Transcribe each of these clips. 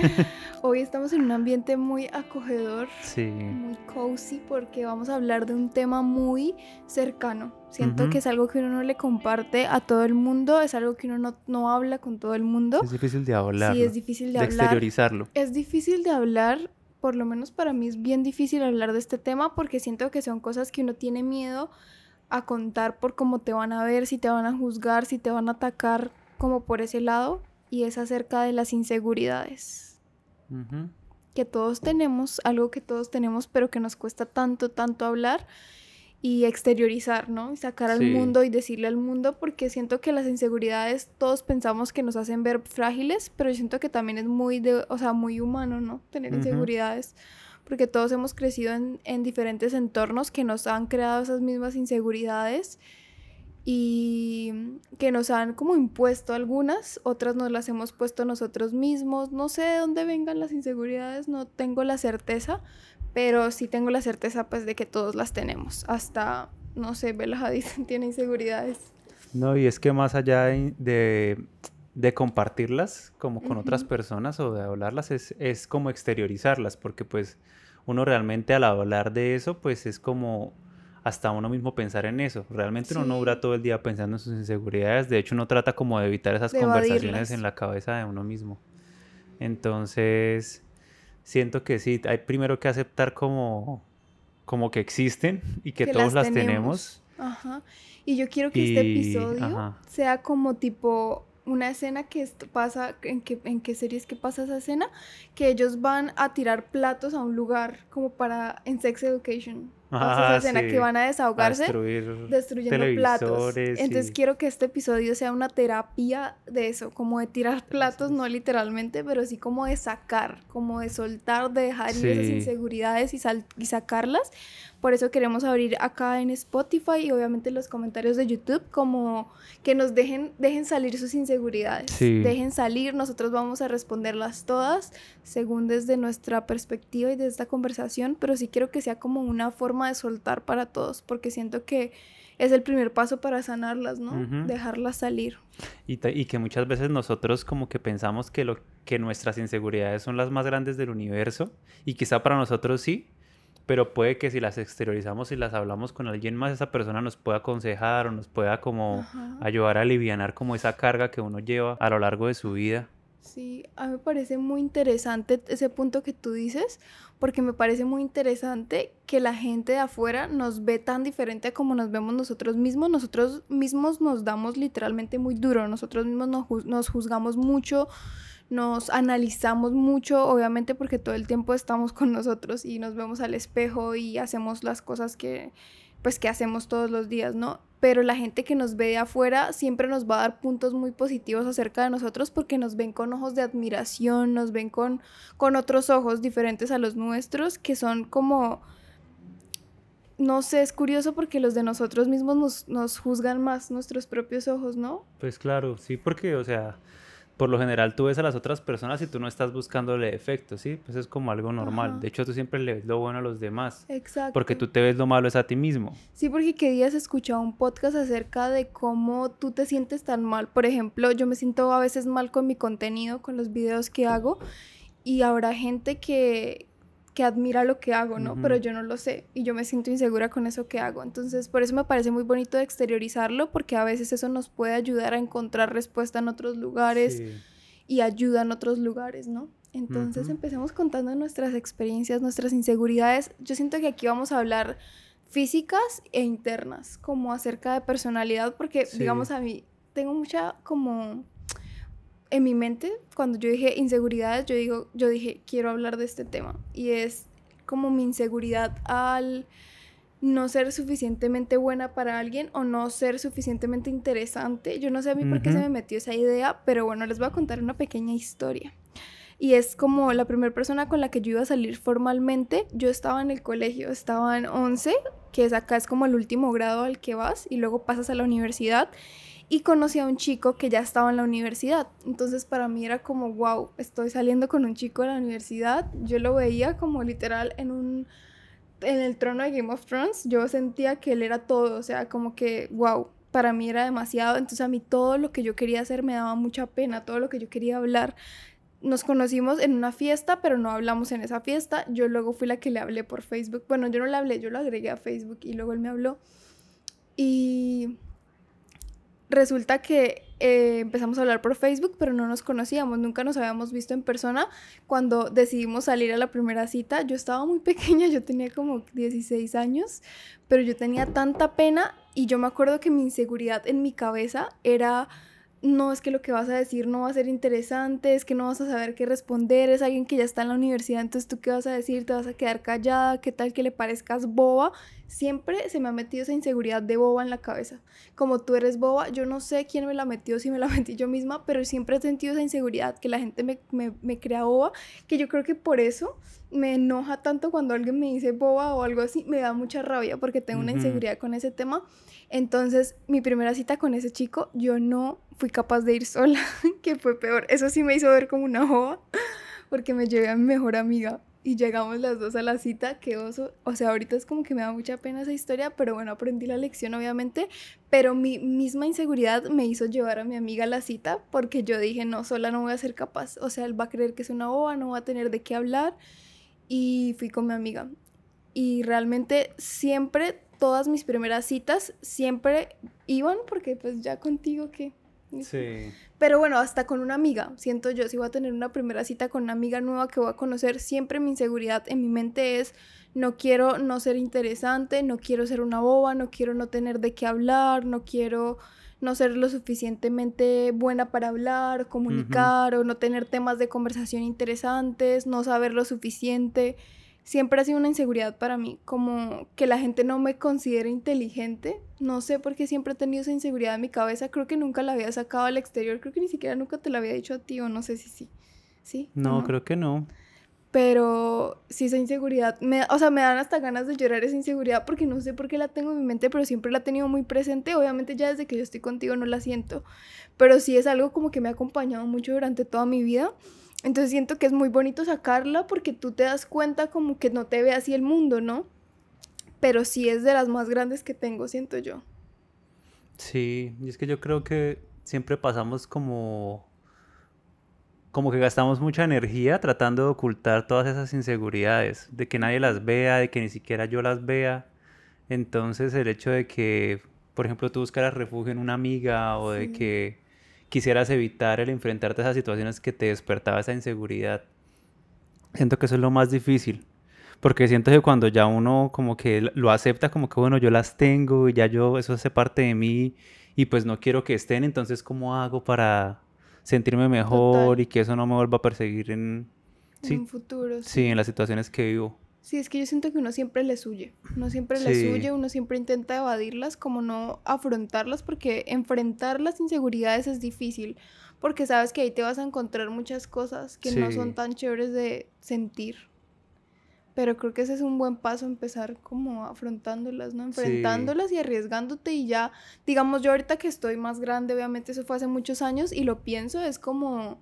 Hoy estamos en un ambiente muy acogedor, Sí. muy cozy, porque vamos a hablar de un tema muy cercano. Siento que es algo que uno no le comparte a todo el mundo, es algo que uno no, no habla con todo el mundo. Es difícil de hablar. Sí, es difícil de, de hablar. exteriorizarlo. Es difícil de hablar, por lo menos para mí es bien difícil hablar de este tema porque siento que son cosas que uno tiene miedo a contar por cómo te van a ver, si te van a juzgar, si te van a atacar, como por ese lado. Y es acerca de las inseguridades Que todos tenemos, algo que todos tenemos, pero que nos cuesta tanto, tanto hablar y exteriorizar, ¿no? Y sacar al Sí. mundo y decirle al mundo, porque siento que las inseguridades todos pensamos que nos hacen ver frágiles, pero yo siento que también es muy, de, o sea, muy humano, ¿no? Tener inseguridades, porque todos hemos crecido en, en diferentes entornos que nos han creado esas mismas inseguridades y que nos han como impuesto algunas, otras nos las hemos puesto nosotros mismos. No sé de dónde vengan las inseguridades, no tengo la certeza, pero sí tengo la certeza pues de que todos las tenemos. Hasta, no sé, Bella Hadid tiene inseguridades. No, y es que más allá de, de, de compartirlas como con otras personas o de hablarlas, es, es como exteriorizarlas, porque pues uno realmente al hablar de eso, pues es como hasta uno mismo pensar en eso. Realmente uno no dura todo el día pensando en sus inseguridades, de hecho uno trata como de evitar esas De conversaciones evadirlas. en la cabeza de uno mismo. Entonces, siento que sí, hay primero que aceptar como, como que existen y que, Que todos las las tenemos. Ajá. Y yo quiero que este episodio ajá. sea como tipo una escena que esto pasa, ¿en qué, ¿en qué series que pasa esa escena? Que ellos van a tirar platos a un lugar como para, en Sex Education. Esa Ah, escena sí, que van a desahogarse destruir destruyendo platos. Entonces quiero que este episodio sea una terapia de eso, como de tirar platos, no literalmente, pero sí como de sacar, como de soltar, de dejar ir esas Sí. inseguridades y, sal- y sacarlas. Por eso queremos abrir acá en Spotify y obviamente en los comentarios de YouTube como que nos dejen, dejen salir sus inseguridades. Sí. Dejen salir, nosotros vamos a responderlas todas según desde nuestra perspectiva y de esta conversación, pero sí quiero que sea como una forma de soltar para todos, porque siento que es el primer paso para sanarlas, ¿no? Dejarlas salir. Y, y que muchas veces nosotros como que pensamos que, lo, que nuestras inseguridades son las más grandes del universo y quizá para nosotros sí, pero puede que si las exteriorizamos y las hablamos con alguien más, esa persona nos pueda aconsejar o nos pueda como Ajá. ayudar a alivianar como esa carga que uno lleva a lo largo de su vida. Sí, a mí me parece muy interesante ese punto que tú dices, porque me parece muy interesante que la gente de afuera nos ve tan diferente a como nos vemos nosotros mismos. Nosotros mismos nos damos literalmente muy duro, nosotros mismos nos, nos juzgamos mucho, nos analizamos mucho, obviamente porque todo el tiempo estamos con nosotros y nos vemos al espejo y hacemos las cosas que pues que hacemos todos los días, ¿no? Pero la gente que nos ve de afuera siempre nos va a dar puntos muy positivos acerca de nosotros porque nos ven con ojos de admiración, nos ven con, con otros ojos diferentes a los nuestros, que son como, no sé, es curioso porque los de nosotros mismos nos, nos juzgan más nuestros propios ojos, ¿no? Pues claro, sí, porque, o sea, por lo general tú ves a las otras personas y tú no estás buscándole defectos, ¿sí? Pues es como algo normal. Ajá. De hecho, tú siempre le ves lo bueno a los demás, Exacto. porque tú te ves lo malo es a ti mismo. Sí, porque que días escuchaba un podcast acerca de cómo tú te sientes tan mal. Por ejemplo, yo me siento a veces mal con mi contenido, con los videos que hago, y habrá gente que, que admira lo que hago, ¿no? Pero yo no lo sé y yo me siento insegura con eso que hago. Entonces, por eso me parece muy bonito de exteriorizarlo, porque a veces eso nos puede ayudar a encontrar respuesta en otros lugares Sí. y ayuda en otros lugares, ¿no? Entonces empecemos contando nuestras experiencias, nuestras inseguridades. Yo siento que aquí vamos a hablar físicas e internas, como acerca de personalidad, porque Sí. digamos a mí tengo mucha como en mi mente cuando yo dije inseguridades, yo digo, yo dije quiero hablar de este tema y es como mi inseguridad al no ser suficientemente buena para alguien o no ser suficientemente interesante. Yo no sé a mí por qué se me metió esa idea, pero bueno, les voy a contar una pequeña historia. Y es como la primera persona con la que yo iba a salir formalmente. Yo estaba en el colegio, estaba en 11, que es acá es como el último grado al que vas y luego pasas a la universidad. Y conocí a un chico que ya estaba en la universidad. Entonces para mí era como, wow, estoy saliendo con un chico de la universidad. Yo lo veía como literal en un en el trono de Game of Thrones, yo sentía que él era todo, o sea, como que, wow, para mí era demasiado, entonces a mí todo lo que yo quería hacer me daba mucha pena, todo lo que yo quería hablar nos conocimos en una fiesta, pero no hablamos en esa fiesta. Yo luego fui la que le hablé por Facebook. Bueno, yo no le hablé, yo lo agregué a Facebook y luego él me habló. Y resulta que eh, empezamos a hablar por Facebook, pero no nos conocíamos, nunca nos habíamos visto en persona. Cuando decidimos salir a la primera cita, yo estaba muy pequeña, yo tenía como 16 años, pero yo tenía tanta pena y yo me acuerdo que mi inseguridad en mi cabeza era no es que lo que vas a decir no va a ser interesante, es que no vas a saber qué responder, es alguien que ya está en la universidad, entonces tú qué vas a decir, te vas a quedar callada, qué tal que le parezcas boba. Siempre se me ha metido esa inseguridad de boba en la cabeza. Como tú eres boba, yo no sé quién me la metió, si me la metí yo misma, pero siempre he sentido esa inseguridad, que la gente me, me, me crea boba, que yo creo que por eso me enoja tanto cuando alguien me dice boba o algo así, me da mucha rabia porque tengo una inseguridad con ese tema. Entonces, mi primera cita con ese chico, yo no fui capaz de ir sola, que fue peor. Eso sí me hizo ver como una boba, porque me llevé a mi mejor amiga y llegamos las dos a la cita, que oso. O sea, ahorita es como que me da mucha pena esa historia, pero bueno, aprendí la lección obviamente, pero mi misma inseguridad me hizo llevar a mi amiga a la cita porque yo dije, no, sola no voy a ser capaz. O sea, él va a creer que es una boba, no va a tener de qué hablar y fui con mi amiga. Y realmente siempre, todas mis primeras citas, siempre iban porque pues ya contigo que... Sí. Pero bueno, hasta con una amiga, siento yo, si voy a tener una primera cita con una amiga nueva que voy a conocer, siempre mi inseguridad en mi mente es, no quiero no ser interesante, no quiero ser una boba, no quiero no tener de qué hablar, no quiero no ser lo suficientemente buena para hablar, comunicar o no tener temas de conversación interesantes, no saber lo suficiente. Siempre ha sido una inseguridad para mí, como que la gente no me considere inteligente. No sé por qué siempre he tenido esa inseguridad en mi cabeza. Creo que nunca la había sacado al exterior. Creo que ni siquiera nunca te la había dicho a ti o no sé si sí. ¿Sí? No, creo que no pero sí esa inseguridad, me, o sea, me dan hasta ganas de llorar esa inseguridad porque no sé por qué la tengo en mi mente, pero siempre la he tenido muy presente, obviamente ya desde que yo estoy contigo no la siento, pero sí es algo como que me ha acompañado mucho durante toda mi vida, entonces siento que es muy bonito sacarla porque tú te das cuenta como que no te ve así el mundo, ¿no? Pero sí es de las más grandes que tengo, siento yo. Sí, y es que yo creo que siempre pasamos como como que gastamos mucha energía tratando de ocultar todas esas inseguridades, de que nadie las vea, de que ni siquiera yo las vea. Entonces el hecho de que, por ejemplo, tú buscaras refugio en una amiga o de que quisieras evitar el enfrentarte a esas situaciones que te despertaba esa inseguridad, siento que eso es lo más difícil. Porque siento que cuando ya uno como que lo acepta, como que bueno, yo las tengo y ya yo, eso hace parte de mí y pues no quiero que estén, entonces ¿cómo hago para sentirme mejor y que eso no me vuelva a perseguir en, sí, un futuro. Sí. en las situaciones que vivo. Sí, es que yo siento que uno siempre les huye, uno siempre les huye, uno siempre intenta evadirlas, como no afrontarlas, porque enfrentar las inseguridades es difícil, porque sabes que ahí te vas a encontrar muchas cosas que no son tan chéveres de sentir. Pero creo que ese es un buen paso, empezar como afrontándolas, ¿no? Enfrentándolas y arriesgándote y ya, digamos, yo ahorita que estoy más grande, obviamente eso fue hace muchos años y lo pienso, es como,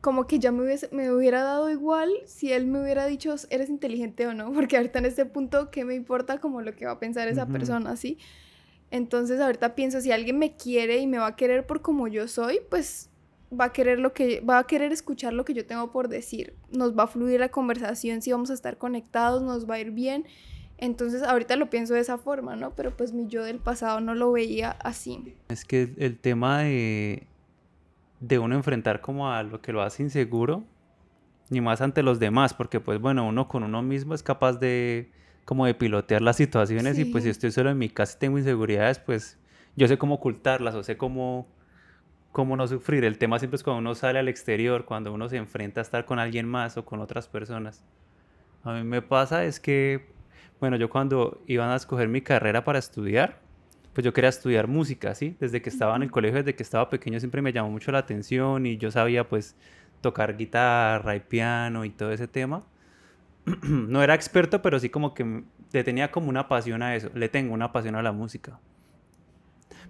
como que ya me, hubiese, me hubiera dado igual si él me hubiera dicho, eres inteligente o no, porque ahorita en este punto, ¿qué me importa como lo que va a pensar esa persona, ¿sí? Entonces ahorita pienso, si alguien me quiere y me va a querer por como yo soy, pues va a querer lo que va a querer escuchar lo que yo tengo por decir. Nos va a fluir la conversación si vamos a estar conectados, nos va a ir bien. Entonces, ahorita lo pienso de esa forma, ¿no? Pero pues mi yo del pasado no lo veía así. Es que el tema de de uno enfrentar como a lo que lo hace inseguro, ni más ante los demás, porque pues bueno, uno con uno mismo es capaz de como de pilotear las situaciones y pues si estoy solo en mi casa y tengo inseguridades, pues yo sé cómo ocultarlas o sé cómo cómo no sufrir. El tema siempre es cuando uno sale al exterior, cuando uno se enfrenta a estar con alguien más o con otras personas. A mí me pasa es que, bueno, yo cuando iban a escoger mi carrera para estudiar, pues yo quería estudiar música, ¿sí? Desde que estaba en el colegio, desde que estaba pequeño, siempre me llamó mucho la atención y yo sabía pues tocar guitarra y piano y todo ese tema. no era experto, pero sí como que le tenía como una pasión a eso, le tengo una pasión a la música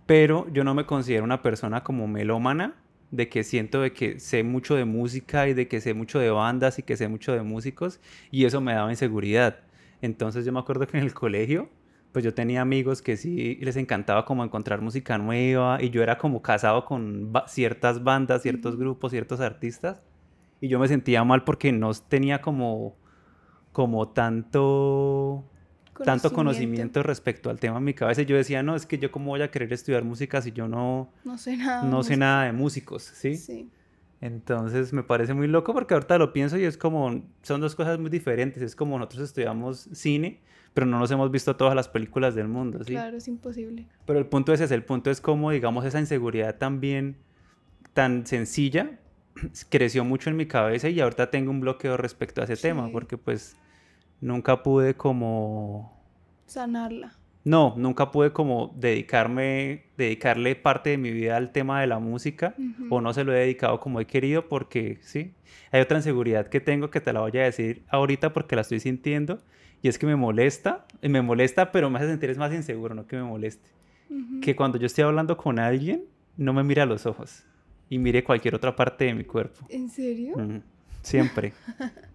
pero yo no me considero una persona como melómana, de que siento de que sé mucho de música y de que sé mucho de bandas y que sé mucho de músicos y eso me daba inseguridad. Entonces yo me acuerdo que en el colegio, pues yo tenía amigos que sí les encantaba como encontrar música nueva y yo era como casado con ciertas bandas, ciertos grupos, ciertos artistas y yo me sentía mal porque no tenía como, como tanto tanto conocimiento respecto al tema en mi cabeza. Yo decía, no, es que yo cómo voy a querer estudiar música si yo no, no sé nada, no sé nada de músicos, ¿sí? Sí. Entonces me parece muy loco porque ahorita lo pienso y es como, son dos cosas muy diferentes. Es como nosotros estudiamos cine, pero no nos hemos visto todas las películas del mundo, ¿sí? Claro, es imposible. Pero el punto es ese, el punto es como, digamos, esa inseguridad también tan sencilla creció mucho en mi cabeza y ahorita tengo un bloqueo respecto a ese tema porque pues nunca pude como... Sanarla. No, nunca pude como dedicarme, dedicarle parte de mi vida al tema de la música o no se lo he dedicado como he querido porque sí, hay otra inseguridad que tengo que te la voy a decir ahorita porque la estoy sintiendo y es que me molesta, me molesta pero me hace sentir es más inseguro, no que me moleste. Que cuando yo estoy hablando con alguien no me mire a los ojos y mire cualquier otra parte de mi cuerpo. ¿En serio? Siempre.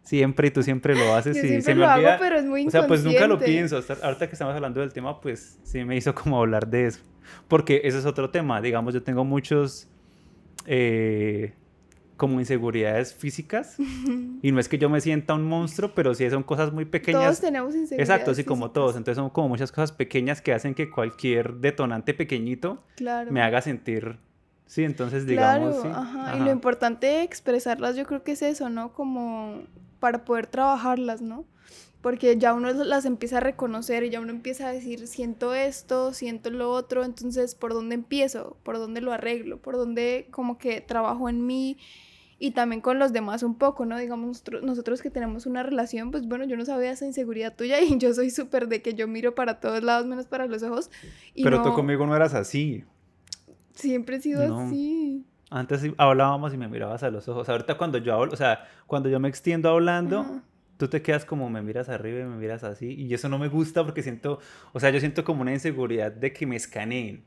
Siempre y tú siempre lo haces. Yo y siempre lo hago, pero es muy O sea, pues nunca lo pienso. ahorita que estamos hablando del tema, pues sí me hizo como hablar de eso. Porque ese es otro tema. Digamos, yo tengo muchos eh, como inseguridades físicas. y no es que yo me sienta un monstruo, pero sí son cosas muy pequeñas. Todos tenemos inseguridades. Exacto, sí, como todos. Entonces son como muchas cosas pequeñas que hacen que cualquier detonante pequeñito me haga sentir Sí, entonces digamos. Claro, Ajá. Y lo importante de expresarlas, yo creo que es eso, ¿no? Como para poder trabajarlas, ¿no? Porque ya uno las empieza a reconocer y ya uno empieza a decir, siento esto, siento lo otro, entonces, ¿por dónde empiezo? ¿Por dónde lo arreglo? ¿Por dónde como que trabajo en mí? Y también con los demás un poco, ¿no? Digamos, nosotros, que tenemos una relación, pues bueno, yo no sabía esa inseguridad tuya y yo soy súper de que yo miro para todos lados menos para los ojos. Pero tú conmigo no eras así. Siempre he sido así. Antes hablábamos y me mirabas a los ojos. Ahorita cuando yo hablo, o sea, cuando yo me extiendo hablando, tú te quedas como me miras arriba y me miras así. Y eso no me gusta porque siento, o sea, yo siento como una inseguridad de que me escaneen.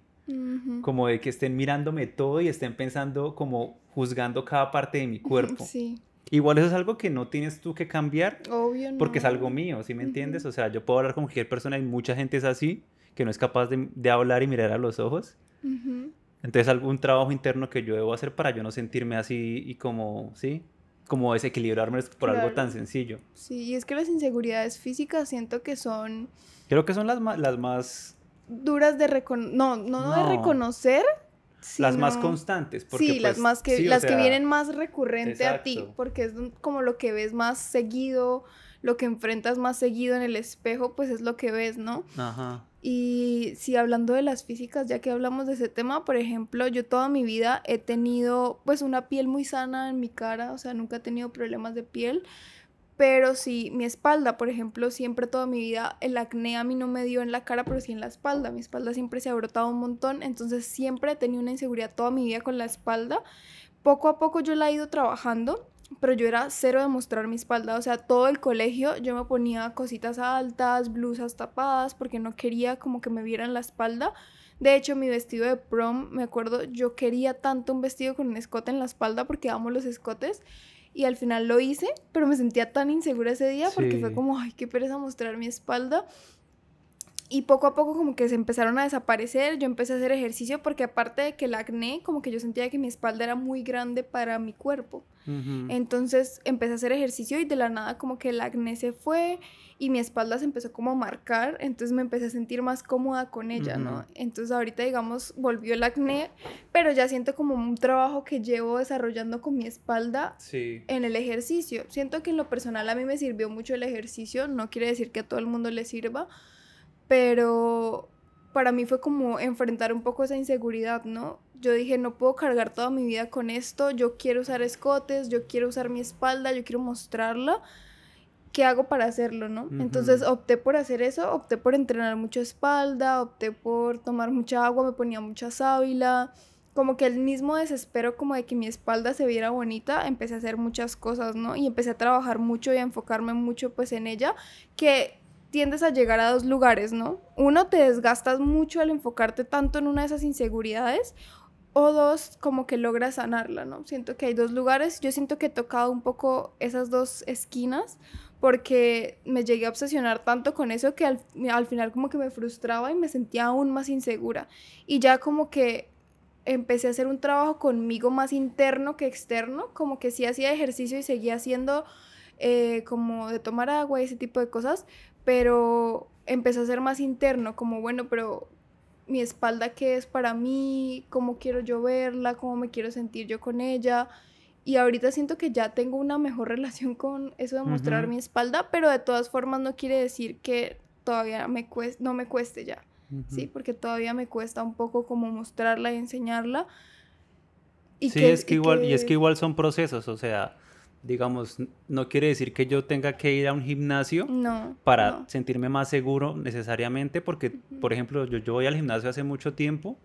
Como de que estén mirándome todo y estén pensando como juzgando cada parte de mi cuerpo. Sí. Igual eso es algo que no tienes tú que cambiar. Obvio no. Porque es algo mío, ¿sí me entiendes? O sea, yo puedo hablar con cualquier persona y mucha gente es así, que no es capaz de, de hablar y mirar a los ojos. Entonces, algún trabajo interno que yo debo hacer para yo no sentirme así y como, ¿sí? Como desequilibrarme por algo tan sencillo. Sí, y es que las inseguridades físicas siento que son... Creo que son las más... Las más... Duras de reconocer... No, no, de reconocer, Las más constantes. Porque, sí, las, pues, más que, las que vienen más recurrente a ti, porque es como lo que ves más seguido, lo que enfrentas más seguido en el espejo, pues es lo que ves, ¿no? Ajá. Y si hablando de las físicas, ya que hablamos de ese tema, por ejemplo, yo toda mi vida he tenido pues una piel muy sana en mi cara, o sea, nunca he tenido problemas de piel, pero sí, mi espalda, por ejemplo, siempre toda mi vida el acné a mí no me dio en la cara, pero sí en la espalda. Mi espalda siempre se ha brotado un montón, entonces siempre he tenido una inseguridad toda mi vida con la espalda. Poco a poco yo la he ido trabajando pero yo era cero de mostrar mi espalda, o sea, todo el colegio yo me ponía cositas altas, blusas tapadas, porque no quería como que me vieran la espalda. De hecho, mi vestido de prom, me acuerdo, yo quería tanto un vestido con un escote en la espalda porque amo los escotes. Y al final lo hice, pero me sentía tan insegura ese día porque fue como, ay, qué pereza mostrar mi espalda. Y poco a poco como que se empezaron a desaparecer, yo empecé a hacer ejercicio porque aparte de que el acné, como que yo sentía que mi espalda era muy grande para mi cuerpo. Entonces empecé a hacer ejercicio y de la nada como que el acné se fue y mi espalda se empezó como a marcar, entonces me empecé a sentir más cómoda con ella, ¿no? Entonces ahorita digamos volvió el acné, pero ya siento como un trabajo que llevo desarrollando con mi espalda en el ejercicio. Siento que en lo personal a mí me sirvió mucho el ejercicio, no quiere decir que a todo el mundo le sirva, pero para mí fue como enfrentar un poco esa inseguridad, ¿no? Yo dije, no puedo cargar toda mi vida con esto, yo quiero usar escotes, yo quiero usar mi espalda, yo quiero mostrarla. ¿Qué hago para hacerlo, no? Entonces opté por hacer eso, opté por entrenar mucho espalda, opté por tomar mucha agua, me ponía mucha sábila, como que el mismo desespero como de que mi espalda se viera bonita, empecé a hacer muchas cosas, ¿no? Y empecé a trabajar mucho y a enfocarme mucho pues en ella, que tiendes a llegar a dos lugares, ¿no? Uno, te desgastas mucho al enfocarte tanto en una de esas inseguridades, o dos, como que logras sanarla, ¿no? Siento que hay dos lugares, yo siento que he tocado un poco esas dos esquinas, porque me llegué a obsesionar tanto con eso que al, al final como que me frustraba y me sentía aún más insegura. Y ya como que empecé a hacer un trabajo conmigo más interno que externo, como que sí hacía ejercicio y seguía haciendo eh, como de tomar agua y ese tipo de cosas, pero empecé a ser más interno, como bueno, pero mi espalda qué es para mí, cómo quiero yo verla, cómo me quiero sentir yo con ella. Y ahorita siento que ya tengo una mejor relación con eso de mostrar mi espalda, pero de todas formas no quiere decir que todavía me no me cueste ya. Sí, porque todavía me cuesta un poco como mostrarla y enseñarla. Y sí, es que igual, y es que igual son procesos, o sea, digamos, no quiere decir que yo tenga que ir a un gimnasio para sentirme más seguro necesariamente, porque, por ejemplo, yo, yo voy al gimnasio hace mucho tiempo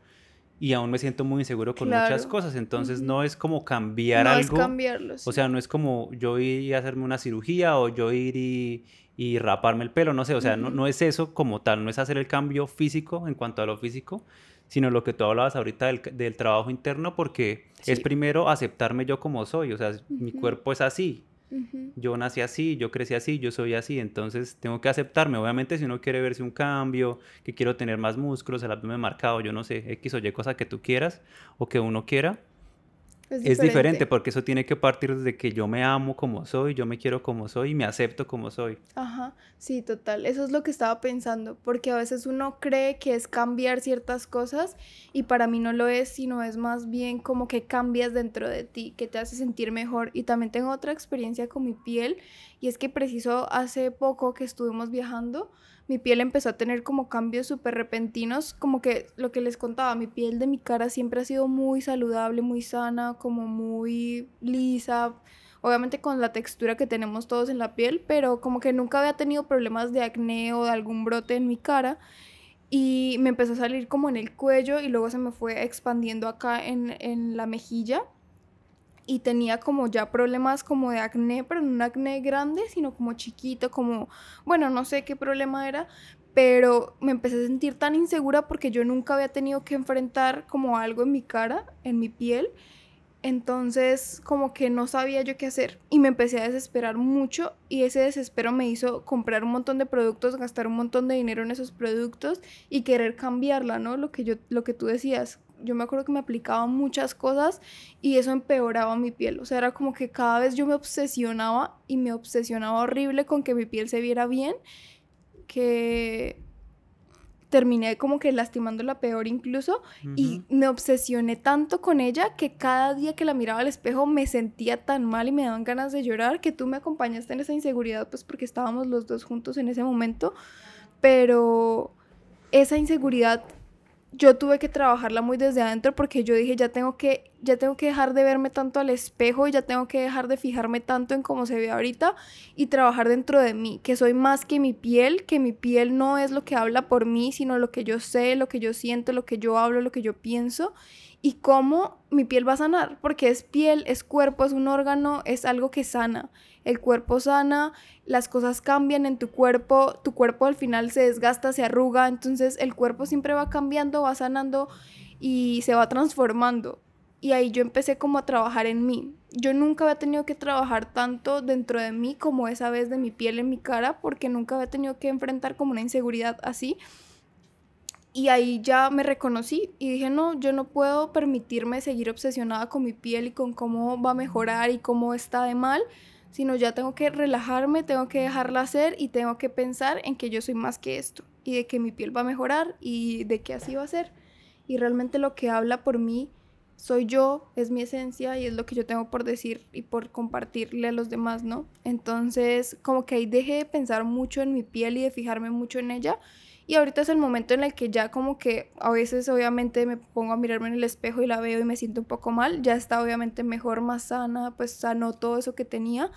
y aún me siento muy inseguro con muchas cosas, entonces no es como cambiar no algo. Es cambiarlo, O sea, no es como yo ir a hacerme una cirugía o yo ir y, y raparme el pelo, no sé, o sea, no, no es eso como tal, no es hacer el cambio físico en cuanto a lo físico, sino lo que tú hablabas ahorita del, del trabajo interno, porque es primero aceptarme yo como soy, o sea, mi cuerpo es así, yo nací así, yo crecí así, yo soy así, entonces tengo que aceptarme. Obviamente si uno quiere verse un cambio, que quiero tener más músculos, el abdomen marcado, yo no sé, X o Y cosa que tú quieras o que uno quiera, es diferente. porque eso tiene que partir desde que yo me amo como soy, yo me quiero como soy y me acepto como soy. Ajá, sí, total. Eso es lo que estaba pensando, porque a veces uno cree que es cambiar ciertas cosas y para mí no lo es, sino es más bien como que cambias dentro de ti, que te hace sentir mejor. Y también tengo otra experiencia con mi piel y es que preciso hace poco que estuvimos viajando, mi piel empezó a tener como cambios súper repentinos, como que lo que les contaba, mi piel de mi cara siempre ha sido muy saludable, muy sana, como muy lisa, obviamente con la textura que tenemos todos en la piel, pero como que nunca había tenido problemas de acné o de algún brote en mi cara. Y me empezó a salir como en el cuello y luego se me fue expandiendo acá en, en la mejilla y tenía como ya problemas como de acné, pero no un acné grande, sino como chiquito, como, bueno, no sé qué problema era, pero me empecé a sentir tan insegura porque yo nunca había tenido que enfrentar como algo en mi cara, en mi piel. Entonces, como que no sabía yo qué hacer y me empecé a desesperar mucho y ese desespero me hizo comprar un montón de productos, gastar un montón de dinero en esos productos y querer cambiarla, ¿no? Lo que yo lo que tú decías, yo me acuerdo que me aplicaba muchas cosas y eso empeoraba mi piel. O sea, era como que cada vez yo me obsesionaba y me obsesionaba horrible con que mi piel se viera bien, que terminé como que lastimándola peor incluso y me obsesioné tanto con ella que cada día que la miraba al espejo me sentía tan mal y me daban ganas de llorar que tú me acompañaste en esa inseguridad pues porque estábamos los dos juntos en ese momento, pero esa inseguridad yo tuve que trabajarla muy desde adentro porque yo dije, ya tengo que ya tengo que dejar de verme tanto al espejo y ya tengo que dejar de fijarme tanto en cómo se ve ahorita y trabajar dentro de mí, que soy más que mi piel, que mi piel no es lo que habla por mí, sino lo que yo sé, lo que yo siento, lo que yo hablo, lo que yo pienso y cómo mi piel va a sanar, porque es piel, es cuerpo, es un órgano, es algo que sana. El cuerpo sana, las cosas cambian en tu cuerpo, tu cuerpo al final se desgasta, se arruga, entonces el cuerpo siempre va cambiando, va sanando y se va transformando. Y ahí yo empecé como a trabajar en mí. Yo nunca había tenido que trabajar tanto dentro de mí como esa vez de mi piel en mi cara, porque nunca había tenido que enfrentar como una inseguridad así. Y ahí ya me reconocí y dije, no, yo no puedo permitirme seguir obsesionada con mi piel y con cómo va a mejorar y cómo está de mal, sino ya tengo que relajarme, tengo que dejarla hacer y tengo que pensar en que yo soy más que esto y de que mi piel va a mejorar y de que así va a ser. Y realmente lo que habla por mí soy yo, es mi esencia y es lo que yo tengo por decir y por compartirle a los demás, ¿no? Entonces, como que ahí dejé de pensar mucho en mi piel y de fijarme mucho en ella y ahorita es el momento en el que ya como que a veces obviamente me pongo a mirarme en el espejo y la veo y me siento un poco mal. Ya está obviamente mejor, más sana, pues sanó todo eso que tenía.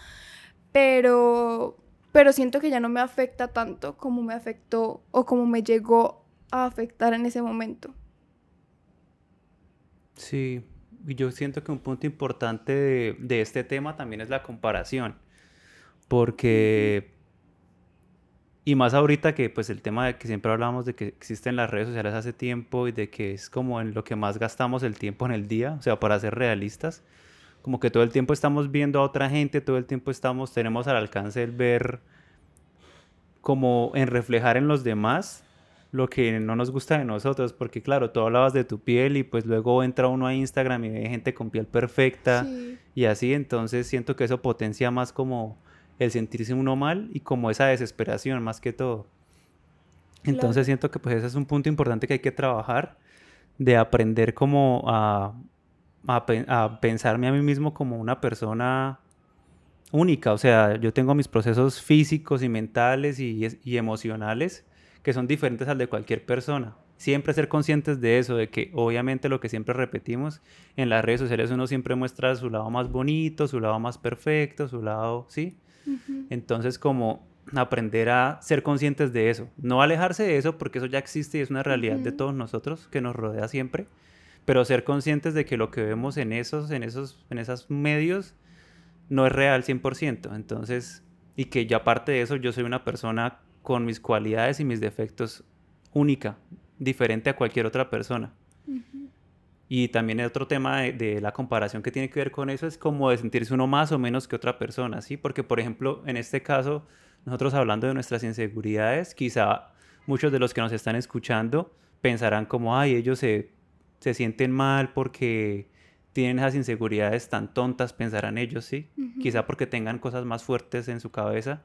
Pero, pero siento que ya no me afecta tanto como me afectó o como me llegó a afectar en ese momento. Sí, y yo siento que un punto importante de, de este tema también es la comparación. Porque y más ahorita que pues el tema de que siempre hablamos de que existen las redes sociales hace tiempo y de que es como en lo que más gastamos el tiempo en el día, o sea, para ser realistas, como que todo el tiempo estamos viendo a otra gente, todo el tiempo estamos, tenemos al alcance el ver como en reflejar en los demás lo que no nos gusta de nosotros, porque claro, tú hablabas de tu piel y pues luego entra uno a Instagram y ve gente con piel perfecta y así, entonces siento que eso potencia más como el sentirse uno mal y como esa desesperación más que todo. Entonces siento que pues ese es un punto importante que hay que trabajar, de aprender como a, a, pensarme a mí mismo como una persona única, o sea, yo tengo mis procesos físicos y mentales y, y emocionales que son diferentes al de cualquier persona. Siempre ser conscientes de eso, de que obviamente lo que siempre repetimos en las redes sociales uno siempre muestra su lado más bonito, su lado más perfecto, su lado, ¿sí? Entonces como aprender a ser conscientes de eso, no alejarse de eso porque eso ya existe y es una realidad de todos nosotros que nos rodea siempre, pero ser conscientes de que lo que vemos en esos, en esos, en esos medios no es real 100%, entonces, y que ya aparte de eso yo soy una persona con mis cualidades y mis defectos única, diferente a cualquier otra persona. Y también el otro tema de, la comparación que tiene que ver con eso es como de sentirse uno más o menos que otra persona, ¿sí? Porque, por ejemplo, en este caso, nosotros hablando de nuestras inseguridades, quizá muchos de los que nos están escuchando pensarán como, ay, ellos se, se sienten mal porque tienen esas inseguridades tan tontas, pensarán ellos, ¿sí? Quizá porque tengan cosas más fuertes en su cabeza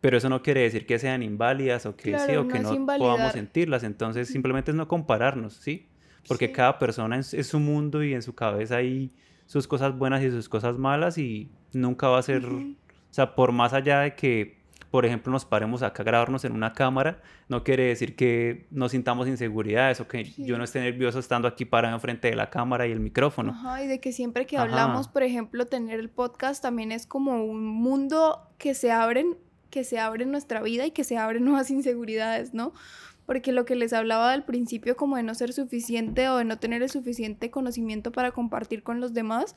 pero eso no quiere decir que sean inválidas o que sí o que no podamos sentirlas. Entonces simplemente es no compararnos, ¿sí? Porque cada persona es, su mundo y en su cabeza hay sus cosas buenas y sus cosas malas y nunca va a ser, o sea, por más allá de que, por ejemplo, nos paremos acá a grabarnos en una cámara, no quiere decir que no sintamos inseguridades o que yo no esté nervioso estando aquí parado enfrente de la cámara y el micrófono. Ajá, y de que siempre que hablamos, por ejemplo, tener el podcast también es como un mundo que se abren que se abre nuestra vida y que se abren nuevas inseguridades, ¿no? Porque lo que les hablaba al principio como de no ser suficiente o de no tener el suficiente conocimiento para compartir con los demás,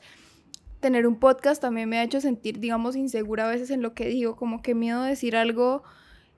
tener un podcast también me ha hecho sentir, digamos, insegura a veces en lo que digo, como que miedo de decir algo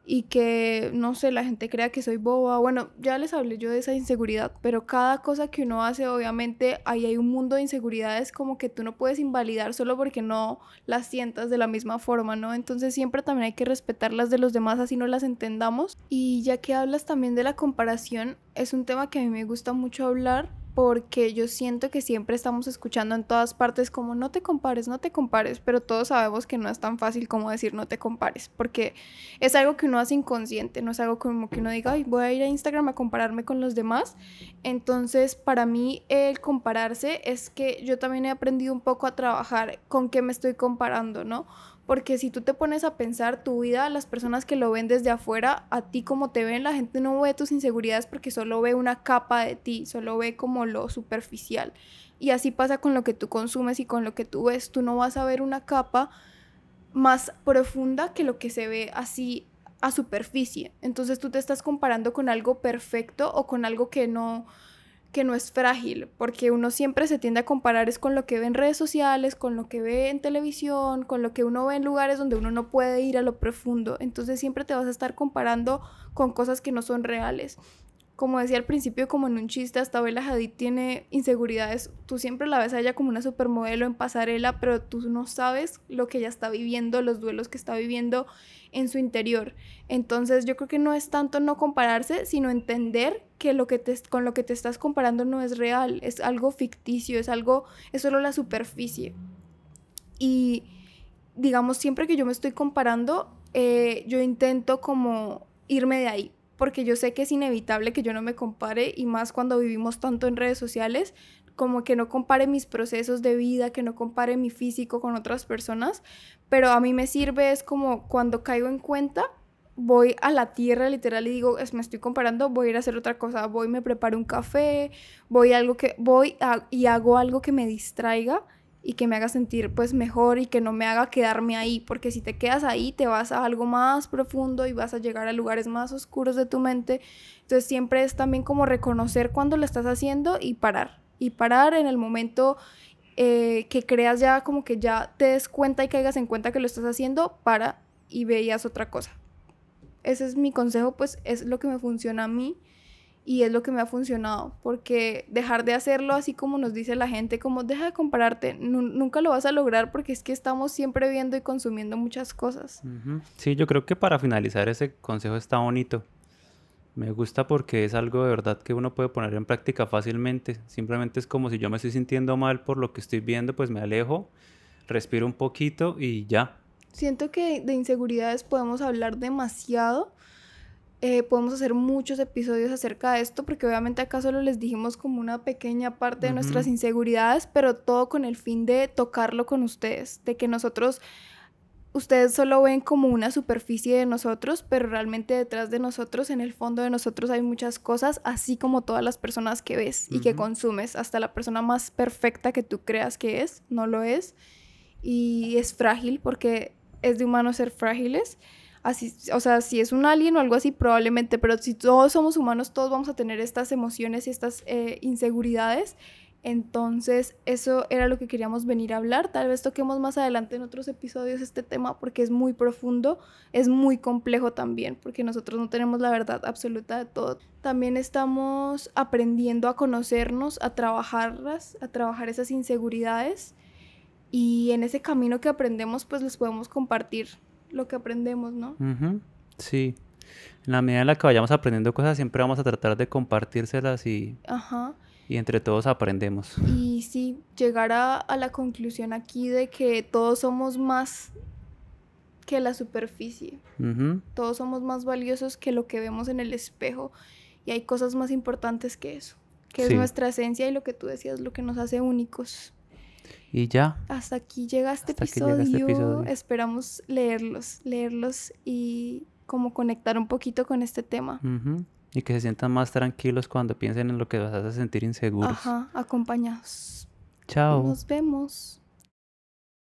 y que, no sé, la gente crea que soy boba. Bueno, ya les hablé yo de esa inseguridad, pero cada cosa que uno hace, obviamente, ahí hay un mundo de inseguridades como que tú no puedes invalidar solo porque no las sientas de la misma forma, ¿no? Entonces siempre también hay que respetar las de los demás así no las entendamos. Y ya que hablas también de la comparación, es un tema que a mí me gusta mucho hablar porque yo siento que siempre estamos escuchando en todas partes como no te compares, no te compares, pero todos sabemos que no es tan fácil como decir no te compares, porque es algo que uno hace inconsciente, no es algo como que uno diga, voy a ir a Instagram a compararme con los demás. Entonces, para mí el compararse es que yo también he aprendido un poco a trabajar con qué me estoy comparando, ¿no? Porque si tú te pones a pensar tu vida, las personas que lo ven desde afuera, a ti como te ven, la gente no ve tus inseguridades porque solo ve una capa de ti, solo ve como lo superficial. Y así pasa con lo que tú consumes y con lo que tú ves. Tú no vas a ver una capa más profunda que lo que se ve así a superficie. Entonces tú te estás comparando con algo perfecto o con algo que no, que no es frágil, porque uno siempre se tiende a comparar es con lo que ve en redes sociales, con lo que ve en televisión, con lo que uno ve en lugares donde uno no puede ir a lo profundo. Entonces siempre te vas a estar comparando con cosas que no son reales como decía al principio, como en un chiste, hasta Bella Hadid tiene inseguridades. Tú siempre la ves a ella como una supermodelo en pasarela, pero tú no sabes lo que ella está viviendo, los duelos que está viviendo en su interior. Entonces yo creo que no es tanto no compararse, sino entender que lo que te, con lo que te estás comparando no es real, es algo ficticio, es algo, es solo la superficie. Y digamos, siempre que yo me estoy comparando, eh, yo intento como irme de ahí porque yo sé que es inevitable que yo no me compare y más cuando vivimos tanto en redes sociales, como que no compare mis procesos de vida, que no compare mi físico con otras personas, pero a mí me sirve es como cuando caigo en cuenta, voy a la tierra literal y digo, es, me estoy comparando, voy a ir a hacer otra cosa, voy, me preparo un café, voy algo que voy y hago algo que me distraiga y que me haga sentir pues mejor y que no me haga quedarme ahí, porque si te quedas ahí te vas a algo más profundo y vas a llegar a lugares más oscuros de tu mente. Entonces siempre es también como reconocer cuando lo estás haciendo y parar. Y parar en el momento eh, que creas ya como que ya te des cuenta y caigas en cuenta que lo estás haciendo, para y veías otra cosa. Ese es mi consejo, pues es lo que me funciona a mí y es lo que me ha funcionado, porque dejar de hacerlo así como nos dice la gente, como deja de compararte, nunca lo vas a lograr porque es que estamos siempre viendo y consumiendo muchas cosas. Sí, yo creo que para finalizar ese consejo está bonito, Me gusta porque es algo de verdad que uno puede poner en práctica fácilmente. Simplemente es como si yo me estoy sintiendo mal por lo que estoy viendo, pues me alejo, respiro un poquito y ya. Siento que de inseguridades podemos hablar demasiado. Eh, podemos hacer muchos episodios acerca de esto, porque obviamente acá solo les dijimos como una pequeña parte de nuestras inseguridades, pero todo con el fin de tocarlo con ustedes, de que nosotros ustedes solo ven como una superficie de nosotros, pero realmente detrás de nosotros, en el fondo de nosotros hay muchas cosas, así como todas las personas que ves y que consumes, hasta la persona más perfecta que tú creas que es, no lo es, y es frágil porque es de humano ser frágiles. Así, o sea, si es un alien o algo así, probablemente, pero si todos somos humanos, todos vamos a tener estas emociones y estas eh, inseguridades entonces, eso era lo que queríamos venir a hablar. Tal vez toquemos más adelante en otros episodios este tema porque es muy profundo, es muy complejo también, porque nosotros no tenemos la verdad absoluta de todo. También estamos aprendiendo a conocernos, a trabajarlas, a trabajar esas inseguridades. Y en ese camino que aprendemos, pues les podemos compartir lo que aprendemos, ¿no? Sí. En la medida en la que vayamos aprendiendo cosas, siempre vamos a tratar de compartírselas y... Ajá y entre todos aprendemos. Y sí, llegar a, la conclusión aquí de que todos somos más que la superficie. Todos somos más valiosos que lo que vemos en el espejo. Y hay cosas más importantes que eso, que es nuestra esencia y lo que tú decías, lo que nos hace únicos. Y ya. Hasta aquí llega este, este episodio. Esperamos leerlos, leerlos y como conectar un poquito con este tema. Y que se sientan más tranquilos cuando piensen en lo que vas a sentir inseguros. Ajá, acompañados. Chao. Nos vemos.